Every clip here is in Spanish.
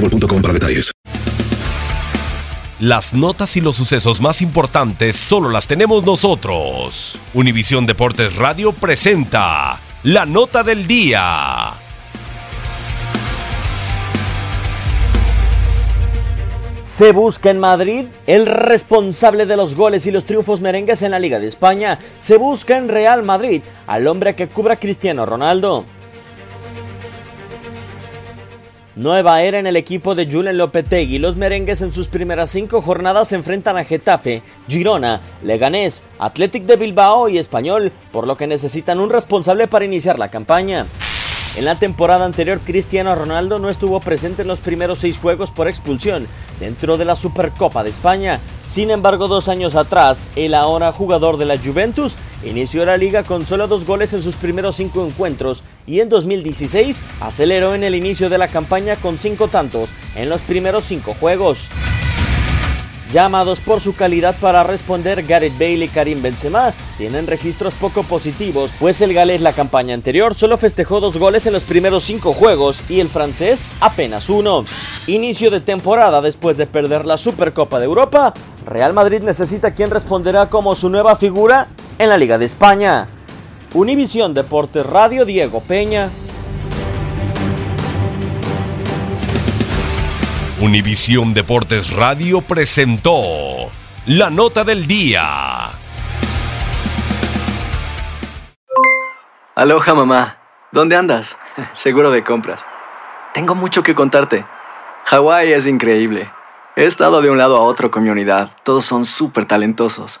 boostmobile.com para detalles. Las notas y los sucesos más importantes solo las tenemos nosotros. Univisión Deportes Radio presenta la nota del día. Se busca en Madrid el responsable de los goles y los triunfos merengues en la Liga de España. Se busca en Real Madrid al hombre que cubra a Cristiano Ronaldo. Nueva era en el equipo de Julen Lopetegui. Los merengues en sus primeras cinco jornadas se enfrentan a Getafe, Girona, Leganés, Athletic de Bilbao y Español, por lo que necesitan un responsable para iniciar la campaña. En la temporada anterior, Cristiano Ronaldo no estuvo presente en los primeros seis juegos por expulsión dentro de la Supercopa de España. Sin embargo, dos años atrás, el ahora jugador de la Juventus inició la liga con solo dos goles en sus primeros cinco encuentros y en 2016 aceleró en el inicio de la campaña con cinco tantos en los primeros cinco juegos. Llamados por su calidad para responder, Gareth Bale y Karim Benzema tienen registros poco positivos, pues el galés la campaña anterior solo festejó dos goles en los primeros cinco juegos y el francés apenas uno. Inicio de temporada después de perder la Supercopa de Europa, Real Madrid necesita quien responderá como su nueva figura en la Liga de España. Univisión Deportes Radio Diego Peña. Univisión Deportes Radio presentó la nota del día. Aloha mamá. ¿Dónde andas? Seguro de compras. Tengo mucho que contarte. Hawái es increíble. He estado de un lado a otro con mi unidad. Todos son súper talentosos.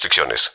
restricciones.